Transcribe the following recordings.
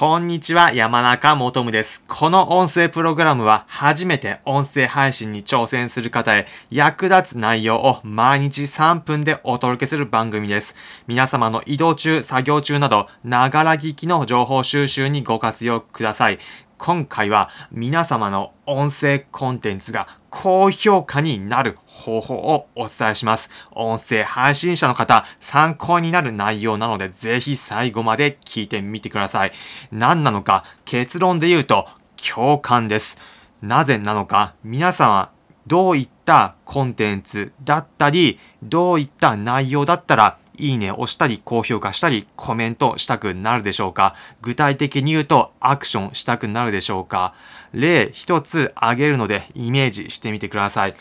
こんにちは、山中もとむです。この音声プログラムは初めて音声配信に挑戦する方へ役立つ内容を毎日3分でお届けする番組です。皆様の移動中、作業中など、ながら聞きの情報収集にご活用ください。今回は皆様の音声コンテンツが高評価になる方法をお伝えします。音声配信者の方、参考になる内容なので、ぜひ最後まで聞いてみてください。何なのか、結論で言うと、共感です。なぜなのか、皆さんはどういったコンテンツだったり、どういった内容だったら、いいねを押したり、高評価したり、コメントしたくなるでしょうか？具体的に言うと、アクションしたくなるでしょうか？例一つ挙げるので、イメージしてみてください。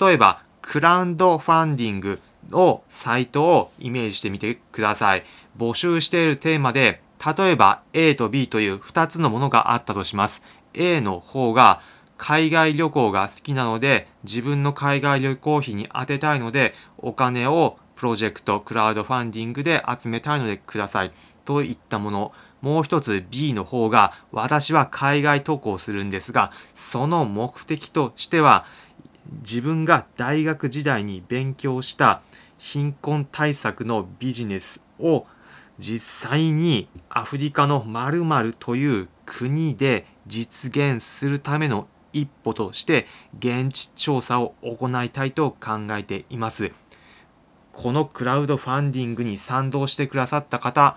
例えば、クラウドファンディングのサイトをイメージしてみてください。募集しているテーマで、例えば A と B という2つのものがあったとします。A の方が海外旅行が好きなので、自分の海外旅行費に当てたいので、お金をプロジェクト、クラウドファンディングで集めたいのでください。といったもの。もう一つ B の方が、私は海外渡航するんですが、その目的としては、自分が大学時代に勉強した貧困対策のビジネスを実際にアフリカの〇〇という国で実現するための一歩として現地調査を行いたいと考えています。このクラウドファンディングに賛同してくださった方、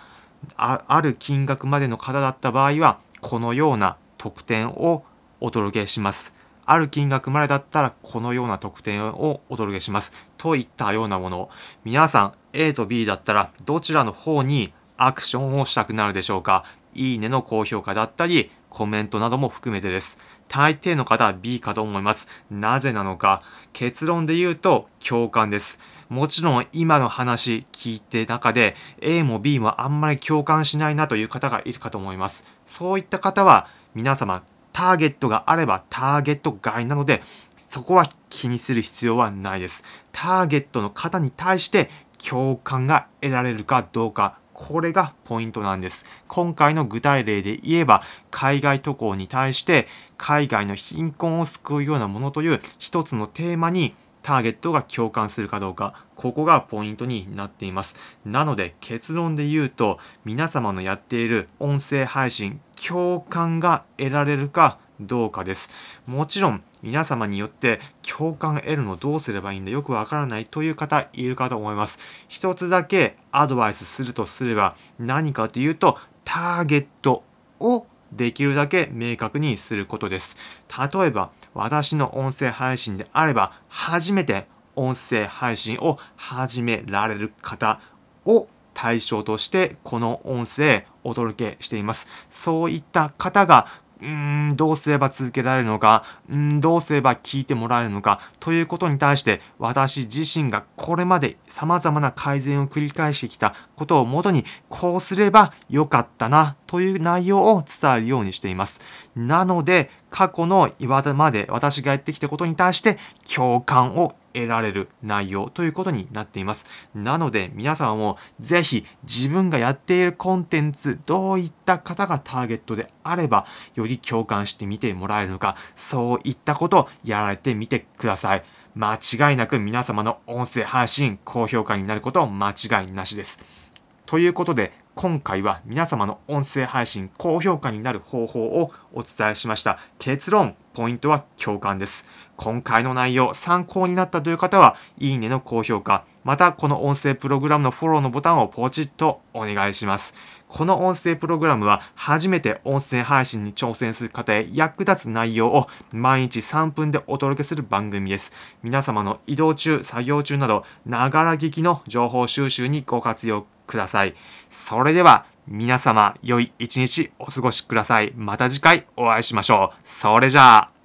あある金額までの方だった場合は、このような特典をお届けします。ある金額までだったらこのような特典をお届けします。といったようなもの。皆さん A と B だったらどちらの方にアクションをしたくなるでしょうか？いいねの高評価だったりコメントなども含めてです。大抵の方は B かと思います。なぜなのか結論で言うと共感です。もちろん今の話聞いて中で A も B もあんまり共感しないなという方がいるかと思います。そういった方は皆様ターゲットがあればターゲット外なのでそこは気にする必要はないです。ターゲットの方に対して共感が得られるかどうかこれがポイントなんです。今回の具体例で言えば海外渡航に対して海外の貧困を救うようなものという一つのテーマにターゲットが共感するかどうか、ここがポイントになっています。なので結論で言うと、皆様のやっている音声配信、共感が得られるかどうかです。もちろん皆様によって共感得るのどうすればいいんだよくわからないという方いるかと思います。一つだけアドバイスするとすれば何かというと、ターゲットをできるだけ明確にすることです。例えば、私の音声配信であれば、初めて音声配信を始められる方を対象として、この音声お届けしています。そういった方が、うーん、どうすれば続けられるのか、うん、どうすれば聞いてもらえるのか、ということに対して、私自身がこれまで様々な改善を繰り返してきたことをもとに、こうすればよかったな、という内容を伝えるようにしています。なので、過去の今まで私がやってきたことに対して共感を得られる内容ということになっています。なので皆様もぜひ自分がやっているコンテンツどういった方がターゲットであればより共感してみてもらえるのかそういったことをやられてみてください。間違いなく皆様の音声配信高評価になること間違いなしです。ということで今回は皆様の音声配信高評価になる方法をお伝えしました。結論ポイントは共感です。今回の内容参考になったという方はいいねの高評価またこの音声プログラムのフォローのボタンをポチッとお願いします。この音声プログラムは初めて音声配信に挑戦する方へ役立つ内容を毎日3分でお届けする番組です。皆様の移動中、作業中など、ながら聞きの情報収集にご活用ください。それでは皆様良い一日お過ごしください。また次回お会いしましょう。それじゃあ。